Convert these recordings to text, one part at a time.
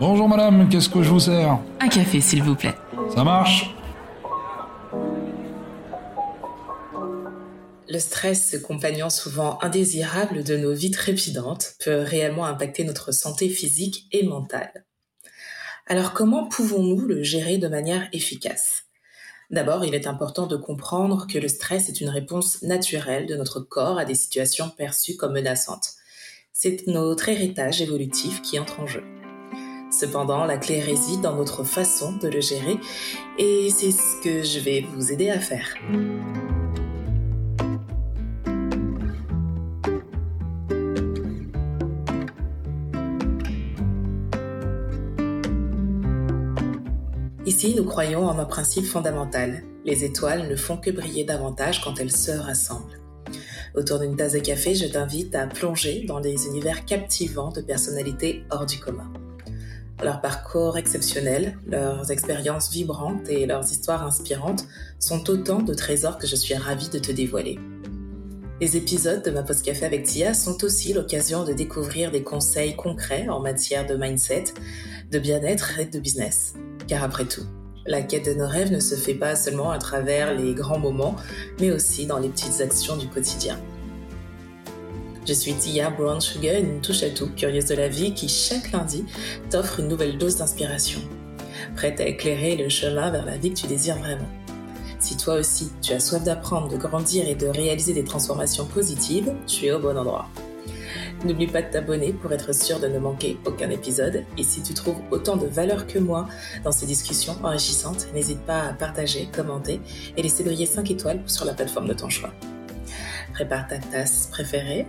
Bonjour madame, qu'est-ce que je vous sers Un café, s'il vous plaît. Ça marche Le stress, compagnon souvent indésirable de nos vies trépidantes, peut réellement impacter notre santé physique et mentale. Alors comment pouvons-nous le gérer de manière efficace? D'abord, il est important de comprendre que le stress est une réponse naturelle de notre corps à des situations perçues comme menaçantes. C'est notre héritage évolutif qui entre en jeu. Cependant, la clé réside dans notre façon de le gérer et c'est ce que je vais vous aider à faire. Ici, nous croyons en un principe fondamental. Les étoiles ne font que briller davantage quand elles se rassemblent. Autour d'une tasse de café, je t'invite à plonger dans des univers captivants de personnalités hors du commun. Leur parcours exceptionnel, leurs expériences vibrantes et leurs histoires inspirantes sont autant de trésors que je suis ravie de te dévoiler. Les épisodes de ma pause café avec Tia sont aussi l'occasion de découvrir des conseils concrets en matière de mindset, de bien-être et de business. Car après tout, la quête de nos rêves ne se fait pas seulement à travers les grands moments, mais aussi dans les petites actions du quotidien. Je suis Tia Brown Sugar, une touche à tout, curieuse de la vie, qui chaque lundi t'offre une nouvelle dose d'inspiration, prête à éclairer le chemin vers la vie que tu désires vraiment. Si toi aussi tu as soif d'apprendre, de grandir et de réaliser des transformations positives, tu es au bon endroit. N'oublie pas de t'abonner pour être sûr de ne manquer aucun épisode. Et si tu trouves autant de valeur que moi dans ces discussions enrichissantes, n'hésite pas à partager, commenter et laisser briller 5 étoiles sur la plateforme de ton choix. Prépare ta tasse préférée,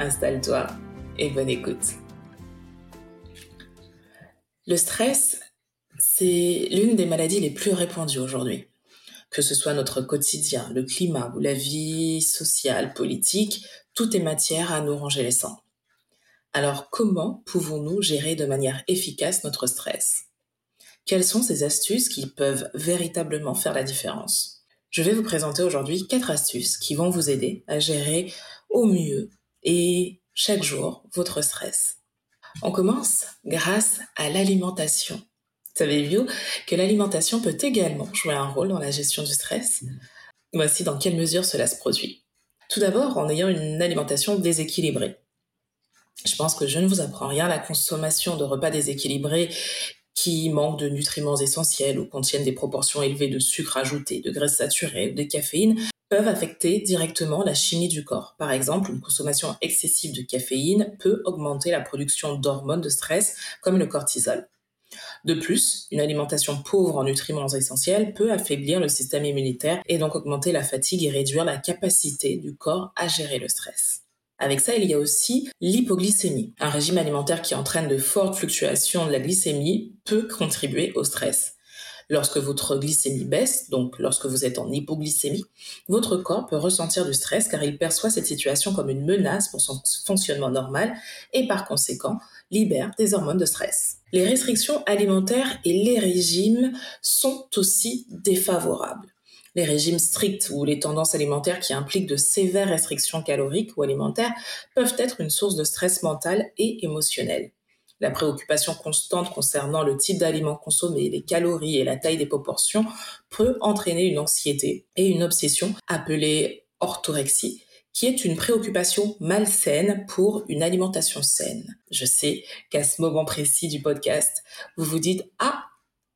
installe-toi et bonne écoute. Le stress, c'est l'une des maladies les plus répandues aujourd'hui. Que ce soit notre quotidien, le climat ou la vie sociale, politique, tout est matière à nous ranger les sangs. Alors comment pouvons-nous gérer de manière efficace notre stress? Quelles sont ces astuces qui peuvent véritablement faire la différence? Je vais vous présenter aujourd'hui quatre astuces qui vont vous aider à gérer au mieux et chaque jour votre stress. On commence grâce à l'alimentation. Savez-vous que l'alimentation peut également jouer un rôle dans la gestion du stress? Voici dans quelle mesure cela se produit. Tout d'abord en ayant une alimentation déséquilibrée. Je pense que je ne vous apprends rien. La consommation de repas déséquilibrés qui manquent de nutriments essentiels ou contiennent des proportions élevées de sucre ajouté, de graisses saturées ou de caféine peuvent affecter directement la chimie du corps. Par exemple, une consommation excessive de caféine peut augmenter la production d'hormones de stress comme le cortisol. De plus, une alimentation pauvre en nutriments essentiels peut affaiblir le système immunitaire et donc augmenter la fatigue et réduire la capacité du corps à gérer le stress. Avec ça, il y a aussi l'hypoglycémie. Un régime alimentaire qui entraîne de fortes fluctuations de la glycémie peut contribuer au stress. Lorsque votre glycémie baisse, donc lorsque vous êtes en hypoglycémie, votre corps peut ressentir du stress car il perçoit cette situation comme une menace pour son fonctionnement normal et par conséquent libère des hormones de stress. Les restrictions alimentaires et les régimes sont aussi défavorables. Les régimes stricts ou les tendances alimentaires qui impliquent de sévères restrictions caloriques ou alimentaires peuvent être une source de stress mental et émotionnel. La préoccupation constante concernant le type d'aliments consommés, les calories et la taille des proportions peut entraîner une anxiété et une obsession appelée orthorexie, qui est une préoccupation malsaine pour une alimentation saine. Je sais qu'à ce moment précis du podcast, vous vous dites Ah,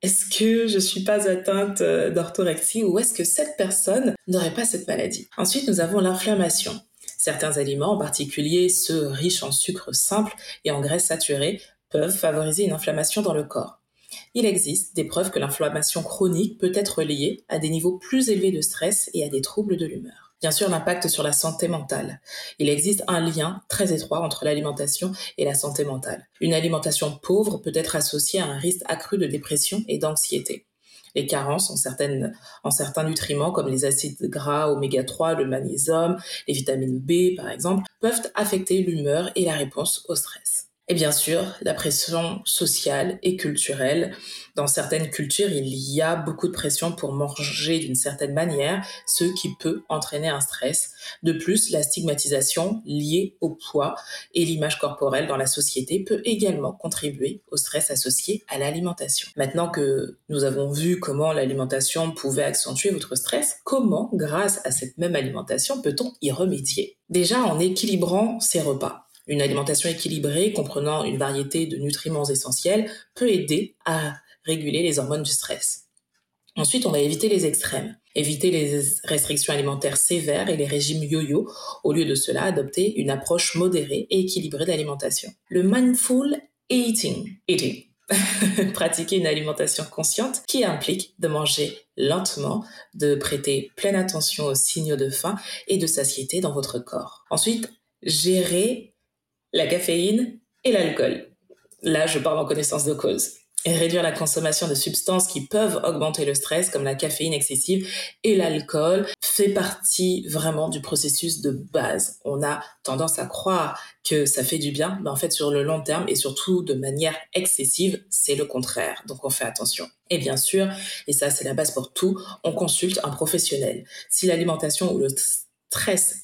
est-ce que je suis pas atteinte euh, d'orthorexie ou est-ce que cette personne n'aurait pas cette maladie? Ensuite, nous avons l'inflammation. Certains aliments, en particulier ceux riches en sucre simple et en graisses saturées, peuvent favoriser une inflammation dans le corps. Il existe des preuves que l'inflammation chronique peut être liée à des niveaux plus élevés de stress et à des troubles de l'humeur. Bien sûr, l'impact sur la santé mentale. Il existe un lien très étroit entre l'alimentation et la santé mentale. Une alimentation pauvre peut être associée à un risque accru de dépression et d'anxiété. Les carences en, certains nutriments comme les acides gras oméga 3, le magnésium, les vitamines B par exemple, peuvent affecter l'humeur et la réponse au stress. Et bien sûr, la pression sociale et culturelle. Dans certaines cultures, il y a beaucoup de pression pour manger d'une certaine manière, ce qui peut entraîner un stress. De plus, la stigmatisation liée au poids et l'image corporelle dans la société peut également contribuer au stress associé à l'alimentation. Maintenant que nous avons vu comment l'alimentation pouvait accentuer votre stress, comment, grâce à cette même alimentation, peut-on y remédier? Déjà en équilibrant ses repas. Une alimentation équilibrée comprenant une variété de nutriments essentiels peut aider à réguler les hormones du stress. Ensuite, on va éviter les extrêmes, éviter les restrictions alimentaires sévères et les régimes yo-yo. Au lieu de cela, adopter une approche modérée et équilibrée d'alimentation. Le mindful eating, eating. pratiquer une alimentation consciente qui implique de manger lentement, de prêter pleine attention aux signaux de faim et de satiété dans votre corps. Ensuite, gérer la caféine et l'alcool. Là, je parle en connaissance de cause. Et réduire la consommation de substances qui peuvent augmenter le stress, comme la caféine excessive et l'alcool, fait partie vraiment du processus de base. On a tendance à croire que ça fait du bien, mais en fait, sur le long terme et surtout de manière excessive, c'est le contraire. Donc, on fait attention. Et bien sûr, et ça, c'est la base pour tout, on consulte un professionnel. Si l'alimentation ou le stress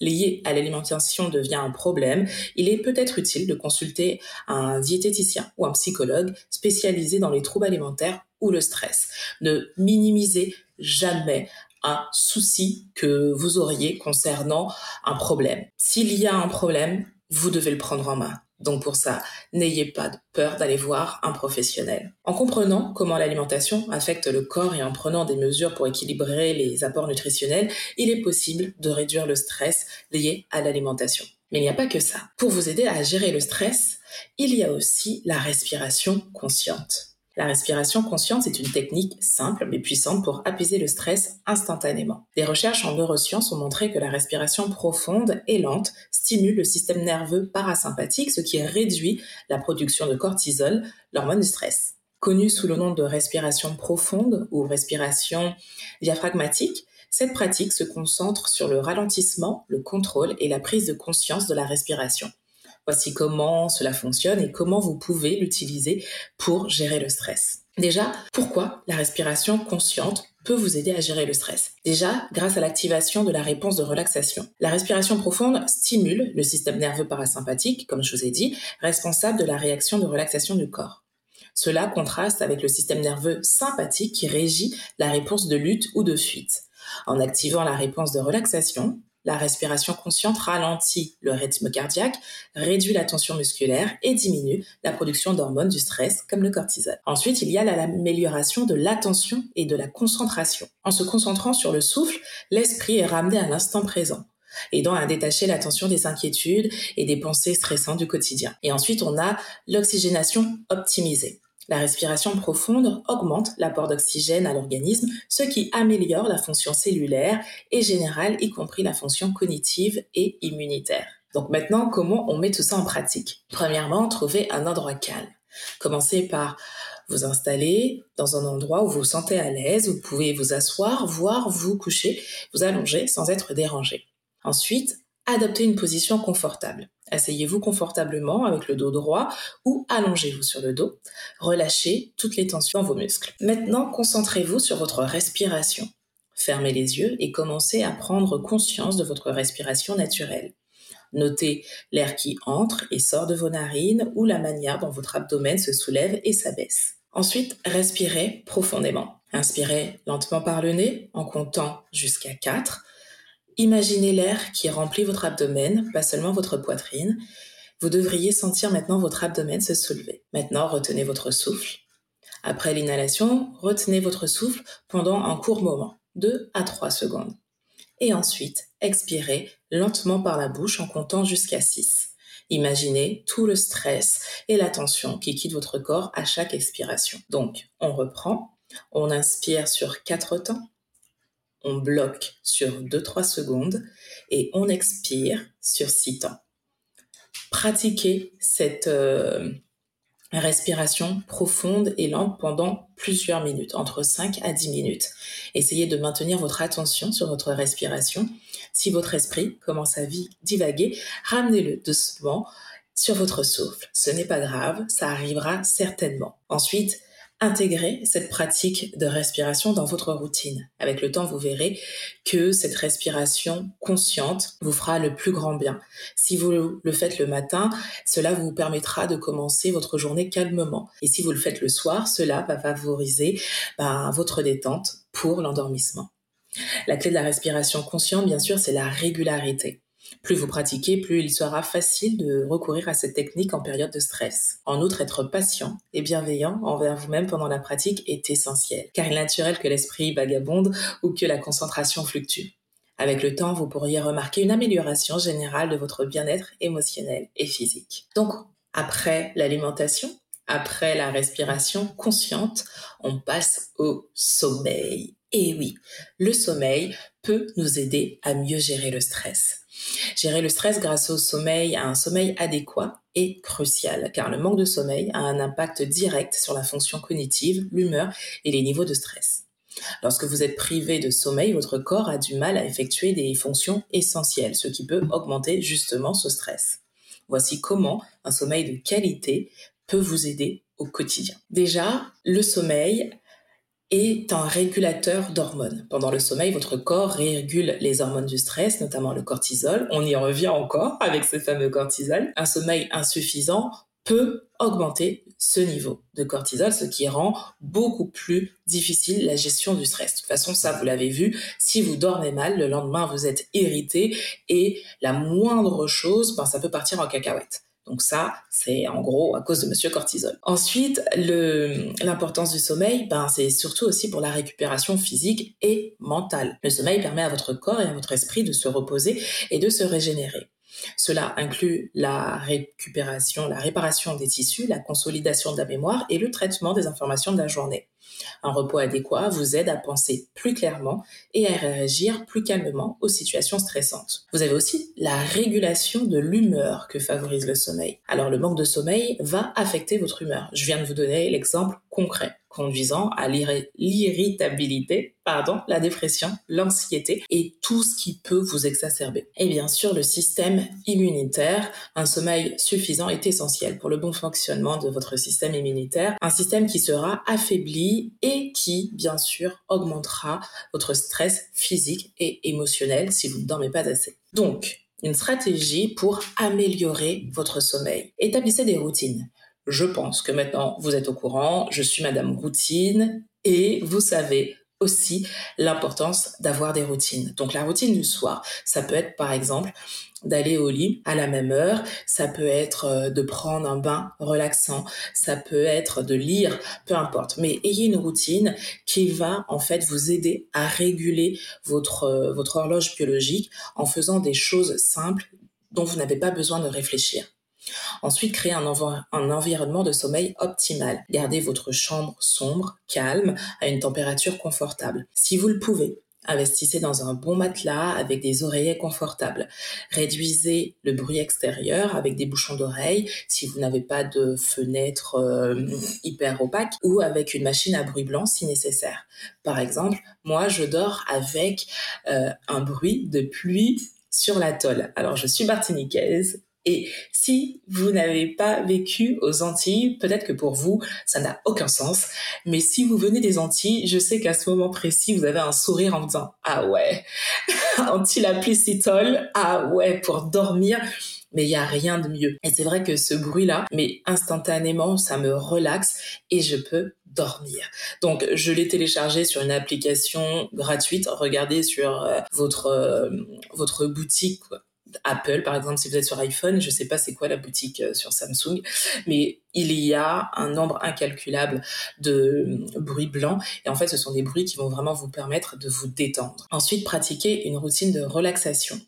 lié à l'alimentation devient un problème, il est peut-être utile de consulter un diététicien ou un psychologue spécialisé dans les troubles alimentaires ou le stress. Ne minimisez jamais un souci que vous auriez concernant un problème. S'il y a un problème, vous devez le prendre en main. Donc pour ça, n'ayez pas peur d'aller voir un professionnel. En comprenant comment l'alimentation affecte le corps et en prenant des mesures pour équilibrer les apports nutritionnels, il est possible de réduire le stress lié à l'alimentation. Mais il n'y a pas que ça. Pour vous aider à gérer le stress, il y a aussi la respiration consciente. La respiration consciente est une technique simple mais puissante pour apaiser le stress instantanément. Des recherches en neurosciences ont montré que la respiration profonde et lente stimule le système nerveux parasympathique, ce qui réduit la production de cortisol, l'hormone du stress. Connue sous le nom de respiration profonde ou respiration diaphragmatique, cette pratique se concentre sur le ralentissement, le contrôle et la prise de conscience de la respiration. Voici comment cela fonctionne et comment vous pouvez l'utiliser pour gérer le stress. Déjà, pourquoi la respiration consciente peut vous aider à gérer le stress? Déjà, grâce à l'activation de la réponse de relaxation. La respiration profonde stimule le système nerveux parasympathique, comme je vous ai dit, responsable de la réaction de relaxation du corps. Cela contraste avec le système nerveux sympathique qui régit la réponse de lutte ou de fuite. En activant la réponse de relaxation, la respiration consciente ralentit le rythme cardiaque, réduit la tension musculaire et diminue la production d'hormones du stress comme le cortisol. Ensuite, il y a l'amélioration de l'attention et de la concentration. En se concentrant sur le souffle, l'esprit est ramené à l'instant présent aidant à détacher l'attention des inquiétudes et des pensées stressantes du quotidien. Et ensuite, on a l'oxygénation optimisée. La respiration profonde augmente l'apport d'oxygène à l'organisme, ce qui améliore la fonction cellulaire et générale, y compris la fonction cognitive et immunitaire. Donc maintenant, comment on met tout ça en pratique? Premièrement, trouvez un endroit calme. Commencez par vous installer dans un endroit où vous vous sentez à l'aise, vous pouvez vous asseoir, voire vous coucher, vous allonger sans être dérangé. Ensuite, adoptez une position confortable. Asseyez-vous confortablement avec le dos droit ou allongez-vous sur le dos. Relâchez toutes les tensions dans vos muscles. Maintenant, concentrez-vous sur votre respiration. Fermez les yeux et commencez à prendre conscience de votre respiration naturelle. Notez l'air qui entre et sort de vos narines ou la manière dont votre abdomen se soulève et s'abaisse. Ensuite, respirez profondément. Inspirez lentement par le nez en comptant jusqu'à 4 Imaginez l'air qui remplit votre abdomen, pas seulement votre poitrine. Vous devriez sentir maintenant votre abdomen se soulever. Maintenant, retenez votre souffle. Après l'inhalation, retenez votre souffle pendant un court moment, 2 à 3 secondes. Et ensuite, expirez lentement par la bouche en comptant jusqu'à 6. Imaginez tout le stress et la tension qui quitte votre corps à chaque expiration. Donc, on reprend, on inspire sur 4 temps, on bloque sur 2-3 secondes et on expire sur 6 temps. Pratiquez cette euh, respiration profonde et lente pendant plusieurs minutes, entre 5 à 10 minutes. Essayez de maintenir votre attention sur votre respiration. Si votre esprit commence à divaguer, ramenez-le doucement sur votre souffle. Ce n'est pas grave, ça arrivera certainement. Ensuite, intégrez cette pratique de respiration dans votre routine. Avec le temps, vous verrez que cette respiration consciente vous fera le plus grand bien. Si vous le faites le matin, cela vous permettra de commencer votre journée calmement. Et si vous le faites le soir, cela va favoriser ben, votre détente pour l'endormissement. La clé de la respiration consciente, bien sûr, c'est la régularité. Plus vous pratiquez, plus il sera facile de recourir à cette technique en période de stress. En outre, être patient et bienveillant envers vous-même pendant la pratique est essentiel, car il est naturel que l'esprit vagabonde ou que la concentration fluctue. Avec le temps, vous pourriez remarquer une amélioration générale de votre bien-être émotionnel et physique. Donc, après l'alimentation, après la respiration consciente, on passe au sommeil. Et oui, le sommeil peut nous aider à mieux gérer le stress. Gérer le stress grâce au sommeil, à un sommeil adéquat, est crucial, car le manque de sommeil a un impact direct sur la fonction cognitive, l'humeur et les niveaux de stress. Lorsque vous êtes privé de sommeil, votre corps a du mal à effectuer des fonctions essentielles, ce qui peut augmenter justement ce stress. Voici comment un sommeil de qualité peut vous aider au quotidien. Déjà, le sommeil est un régulateur d'hormones. Pendant le sommeil, votre corps régule les hormones du stress, notamment le cortisol. On y revient encore avec ce fameux cortisol. Un sommeil insuffisant peut augmenter ce niveau de cortisol, ce qui rend beaucoup plus difficile la gestion du stress. De toute façon, ça, vous l'avez vu, si vous dormez mal, le lendemain, vous êtes irrité et la moindre chose, ben, ça peut partir en cacahuète. Donc ça, c'est en gros à cause de Monsieur Cortisol. Ensuite, l'importance du sommeil, ben, c'est surtout aussi pour la récupération physique et mentale. Le sommeil permet à votre corps et à votre esprit de se reposer et de se régénérer. Cela inclut la récupération, la réparation des tissus, la consolidation de la mémoire et le traitement des informations de la journée. Un repos adéquat vous aide à penser plus clairement et à réagir plus calmement aux situations stressantes. Vous avez aussi la régulation de l'humeur que favorise le sommeil. Alors le manque de sommeil va affecter votre humeur. Je viens de vous donner l'exemple concret conduisant à l'irritabilité, pardon, la dépression, l'anxiété et tout ce qui peut vous exacerber. Et bien sûr, le système immunitaire, un sommeil suffisant est essentiel pour le bon fonctionnement de votre système immunitaire, un système qui sera affaibli et qui, bien sûr, augmentera votre stress physique et émotionnel si vous ne dormez pas assez. Donc, une stratégie pour améliorer votre sommeil. Établissez des routines. Je pense que maintenant vous êtes au courant, je suis Madame Routine et vous savez aussi l'importance d'avoir des routines. Donc la routine du soir, ça peut être par exemple d'aller au lit à la même heure, ça peut être euh, de prendre un bain relaxant, ça peut être de lire, peu importe. Mais ayez une routine qui va en fait vous aider à réguler votre, euh, votre horloge biologique en faisant des choses simples dont vous n'avez pas besoin de réfléchir. Ensuite, créez un, environnement de sommeil optimal. Gardez votre chambre sombre, calme, à une température confortable. Si vous le pouvez, Investissez dans un bon matelas avec des oreillers confortables. Réduisez le bruit extérieur avec des bouchons d'oreilles si vous n'avez pas de fenêtre euh, hyper opaque ou avec une machine à bruit blanc si nécessaire. Par exemple, moi je dors avec euh, un bruit de pluie sur l'atoll. Alors je suis martiniquaise et si vous n'avez pas vécu aux Antilles, peut-être que pour vous, ça n'a aucun sens. Mais si vous venez des Antilles, je sais qu'à ce moment précis, vous avez un sourire en disant Ah ouais, Antilles la piscitole, ah ouais, pour dormir. Mais il y a rien de mieux. Et c'est vrai que ce bruit-là, mais instantanément, ça me relaxe et je peux dormir. Donc, je l'ai téléchargé sur une application gratuite. Regardez sur euh, votre euh, votre boutique Apple, par exemple, si vous êtes sur iPhone, je ne sais pas c'est quoi la boutique euh, sur Samsung, mais il y a un nombre incalculable de euh, bruits blancs. Et en fait, ce sont des bruits qui vont vraiment vous permettre de vous détendre. Ensuite, pratiquez une routine de relaxation.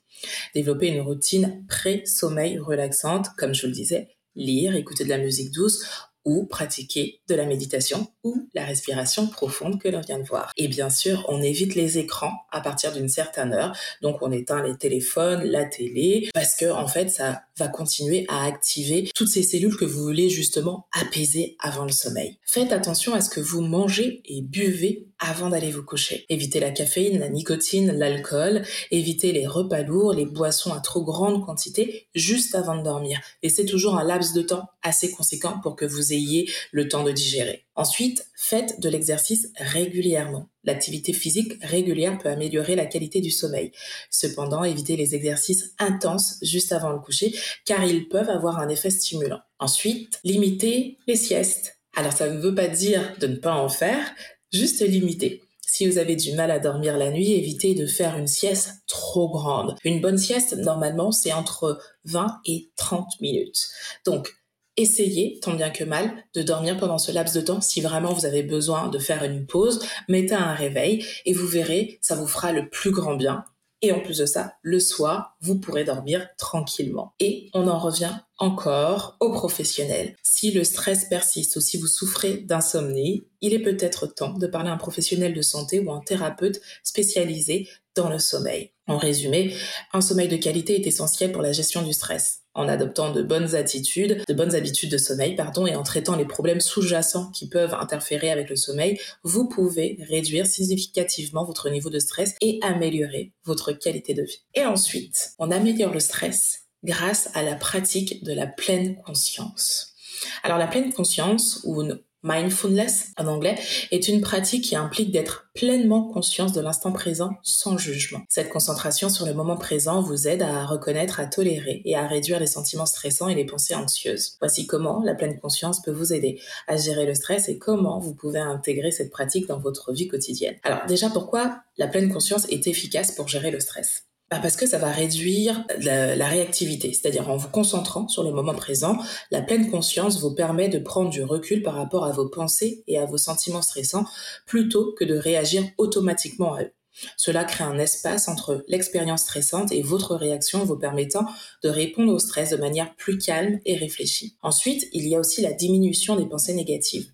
Développer une routine pré-sommeil relaxante, comme je vous le disais, lire, écouter de la musique douce, ou pratiquer de la méditation ou la respiration profonde que l'on vient de voir. Et bien sûr, on évite les écrans à partir d'une certaine heure. Donc, on éteint les téléphones, la télé, parce que, en fait, ça va continuer à activer toutes ces cellules que vous voulez justement apaiser avant le sommeil. Faites attention à ce que vous mangez et buvez avant d'aller vous coucher. Évitez la caféine, la nicotine, l'alcool, évitez les repas lourds, les boissons à trop grande quantité juste avant de dormir. Et c'est toujours un laps de temps assez conséquent pour que vous ayez le temps de digérer. Ensuite, faites de l'exercice régulièrement. L'activité physique régulière peut améliorer la qualité du sommeil. Cependant, évitez les exercices intenses juste avant le coucher car ils peuvent avoir un effet stimulant. Ensuite, limitez les siestes. Alors ça ne veut pas dire de ne pas en faire, juste limiter. Si vous avez du mal à dormir la nuit, évitez de faire une sieste trop grande. Une bonne sieste, normalement, c'est entre 20 et 30 minutes. Donc, essayez, tant bien que mal, de dormir pendant ce laps de temps. Si vraiment vous avez besoin de faire une pause, mettez un réveil et vous verrez, ça vous fera le plus grand bien. Et en plus de ça, le soir, vous pourrez dormir tranquillement. Et on en revient encore aux professionnels. Si le stress persiste ou si vous souffrez d'insomnie, il est peut-être temps de parler à un professionnel de santé ou un thérapeute spécialisé dans le sommeil. En résumé, un sommeil de qualité est essentiel pour la gestion du stress en adoptant de bonnes attitudes, de bonnes habitudes de sommeil, pardon, et en traitant les problèmes sous-jacents qui peuvent interférer avec le sommeil, vous pouvez réduire significativement votre niveau de stress et améliorer votre qualité de vie. Et ensuite, on améliore le stress grâce à la pratique de la pleine conscience. Alors la pleine conscience ou Mindfulness en anglais est une pratique qui implique d'être pleinement conscience de l'instant présent sans jugement. Cette concentration sur le moment présent vous aide à reconnaître, à tolérer et à réduire les sentiments stressants et les pensées anxieuses. Voici comment la pleine conscience peut vous aider à gérer le stress et comment vous pouvez intégrer cette pratique dans votre vie quotidienne. Alors déjà pourquoi la pleine conscience est efficace pour gérer le stress? Parce que ça va réduire la, réactivité. C'est-à-dire en vous concentrant sur le moment présent, la pleine conscience vous permet de prendre du recul par rapport à vos pensées et à vos sentiments stressants plutôt que de réagir automatiquement à eux. Cela crée un espace entre l'expérience stressante et votre réaction vous permettant de répondre au stress de manière plus calme et réfléchie. Ensuite, il y a aussi la diminution des pensées négatives.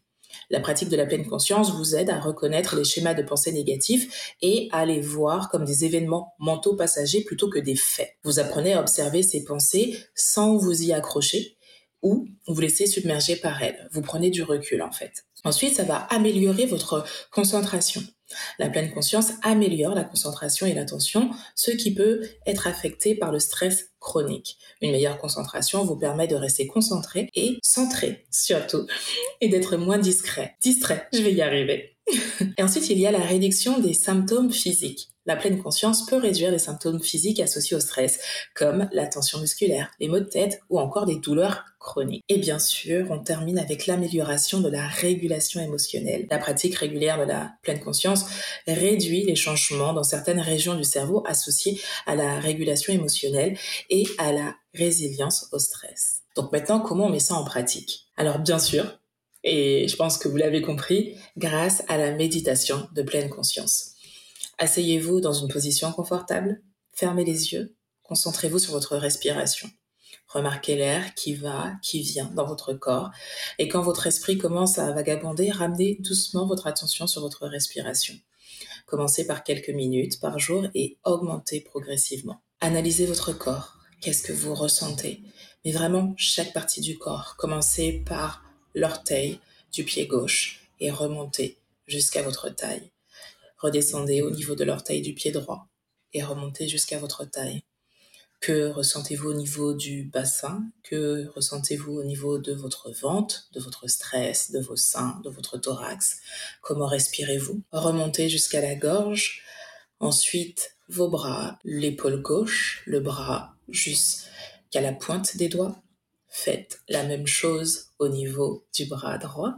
La pratique de la pleine conscience vous aide à reconnaître les schémas de pensée négatifs et à les voir comme des événements mentaux passagers plutôt que des faits. Vous apprenez à observer ces pensées sans vous y accrocher ou vous laisser submerger par elles. Vous prenez du recul en fait. Ensuite, ça va améliorer votre concentration. La pleine conscience améliore la concentration et l'attention, ce qui peut être affecté par le stress chronique. Une meilleure concentration vous permet de rester concentré et centré surtout, et d'être moins discret. Distrait, je vais y arriver. et ensuite, il y a la réduction des symptômes physiques. La pleine conscience peut réduire les symptômes physiques associés au stress, comme la tension musculaire, les maux de tête ou encore des douleurs chroniques. Et bien sûr, on termine avec l'amélioration de la régulation émotionnelle. La pratique régulière de la pleine conscience réduit les changements dans certaines régions du cerveau associés à la régulation émotionnelle et à la résilience au stress. Donc maintenant, comment on met ça en pratique? Alors bien sûr, et je pense que vous l'avez compris, grâce à la méditation de pleine conscience. Asseyez-vous dans une position confortable, fermez les yeux, concentrez-vous sur votre respiration. Remarquez l'air qui va, qui vient dans votre corps. Et quand votre esprit commence à vagabonder, ramenez doucement votre attention sur votre respiration. Commencez par quelques minutes par jour et augmentez progressivement. Analysez votre corps. Qu'est-ce que vous ressentez? Mais vraiment chaque partie du corps. Commencez par l'orteil du pied gauche et remontez jusqu'à votre taille. Redescendez au niveau de l'orteil du pied droit et remontez jusqu'à votre taille. Que ressentez-vous au niveau du bassin? Que ressentez-vous au niveau de votre ventre, de votre stress, de vos seins, de votre thorax? Comment respirez-vous? Remontez jusqu'à la gorge. Ensuite, vos bras, l'épaule gauche, le bras jusqu'à la pointe des doigts. Faites la même chose au niveau du bras droit.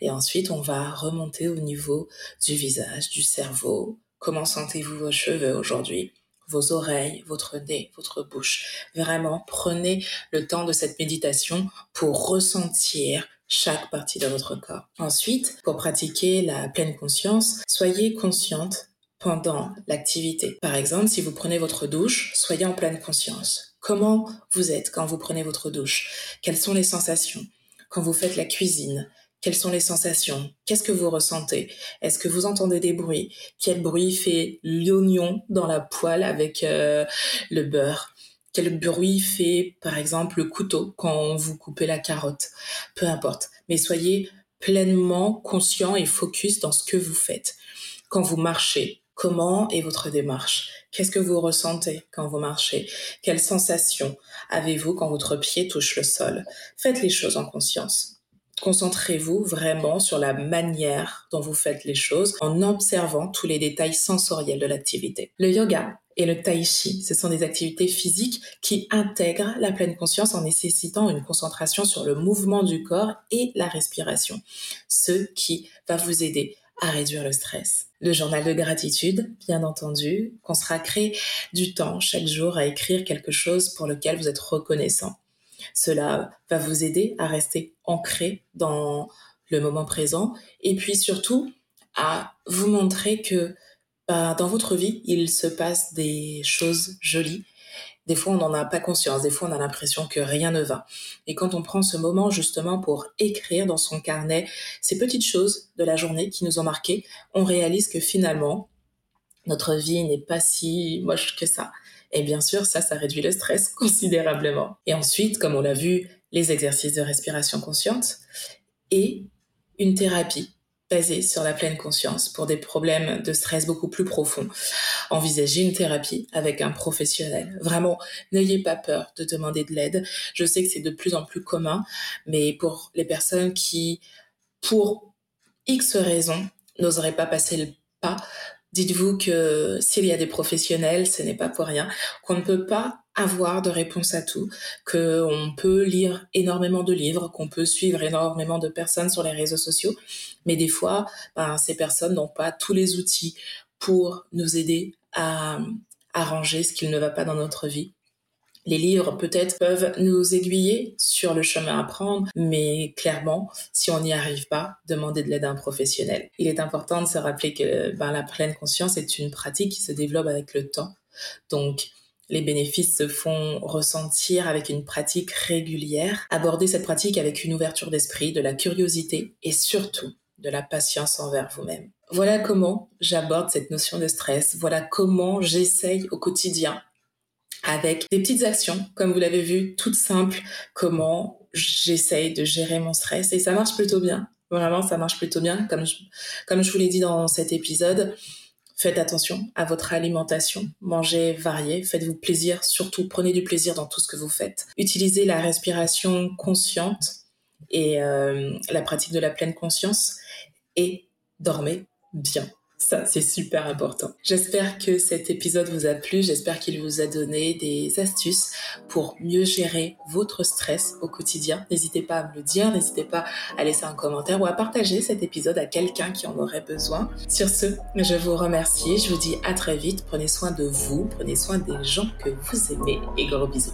Et ensuite, on va remonter au niveau du visage, du cerveau. Comment sentez-vous vos cheveux aujourd'hui? Vos oreilles, votre nez, votre bouche. Vraiment, prenez le temps de cette méditation pour ressentir chaque partie de votre corps. Ensuite, pour pratiquer la pleine conscience, soyez consciente pendant l'activité. Par exemple, si vous prenez votre douche, soyez en pleine conscience. Comment vous êtes quand vous prenez votre douche? Quelles sont les sensations? Quand vous faites la cuisine, quelles sont les sensations? Qu'est-ce que vous ressentez? Est-ce que vous entendez des bruits? Quel bruit fait l'oignon dans la poêle avec euh, le beurre? Quel bruit fait, par exemple, le couteau quand vous coupez la carotte? Peu importe. Mais soyez pleinement conscient et focus dans ce que vous faites. Quand vous marchez, comment est votre démarche? Qu'est-ce que vous ressentez quand vous marchez? Quelles sensations avez-vous quand votre pied touche le sol? Faites les choses en conscience. Concentrez-vous vraiment sur la manière dont vous faites les choses en observant tous les détails sensoriels de l'activité. Le yoga et le tai chi, ce sont des activités physiques qui intègrent la pleine conscience en nécessitant une concentration sur le mouvement du corps et la respiration, ce qui va vous aider à réduire le stress. Le journal de gratitude, bien entendu, consacrer du temps chaque jour à écrire quelque chose pour lequel vous êtes reconnaissant. Cela va vous aider à rester ancré dans le moment présent et puis surtout à vous montrer que bah, dans votre vie, il se passe des choses jolies. Des fois, on n'en a pas conscience. Des fois, on a l'impression que rien ne va. Et quand on prend ce moment justement pour écrire dans son carnet ces petites choses de la journée qui nous ont marqué, on réalise que finalement, notre vie n'est pas si moche que ça. Et bien sûr, ça, ça réduit le stress considérablement. Et ensuite, comme on l'a vu, les exercices de respiration consciente et une thérapie basée sur la pleine conscience pour des problèmes de stress beaucoup plus profonds. Envisagez une thérapie avec un professionnel. Vraiment, n'ayez pas peur de demander de l'aide. Je sais que c'est de plus en plus commun, mais pour les personnes qui, pour X raisons, n'oseraient pas passer le pas, Dites-vous que s'il y a des professionnels, ce n'est pas pour rien, qu'on ne peut pas avoir de réponse à tout, qu'on peut lire énormément de livres, qu'on peut suivre énormément de personnes sur les réseaux sociaux, mais des fois, ben, ces personnes n'ont pas tous les outils pour nous aider à arranger ce qu'il ne va pas dans notre vie. Les livres peut-être peuvent nous aiguiller sur le chemin à prendre, mais clairement, si on n'y arrive pas, demandez de l'aide à un professionnel. Il est important de se rappeler que ben, la pleine conscience est une pratique qui se développe avec le temps. Donc, les bénéfices se font ressentir avec une pratique régulière. Abordez cette pratique avec une ouverture d'esprit, de la curiosité et surtout de la patience envers vous-même. Voilà comment j'aborde cette notion de stress. Voilà comment j'essaye au quotidien avec des petites actions, comme vous l'avez vu, toutes simples, comment j'essaye de gérer mon stress et ça marche plutôt bien. Vraiment, ça marche plutôt bien. Comme je, comme je vous l'ai dit dans cet épisode, faites attention à votre alimentation, mangez varié, faites-vous plaisir, surtout prenez du plaisir dans tout ce que vous faites. Utilisez la respiration consciente et euh, la pratique de la pleine conscience et dormez bien. Ça, c'est super important. J'espère que cet épisode vous a plu. J'espère qu'il vous a donné des astuces pour mieux gérer votre stress au quotidien. N'hésitez pas à me le dire. N'hésitez pas à laisser un commentaire ou à partager cet épisode à quelqu'un qui en aurait besoin. Sur ce, je vous remercie. Je vous dis à très vite. Prenez soin de vous. Prenez soin des gens que vous aimez et gros bisous.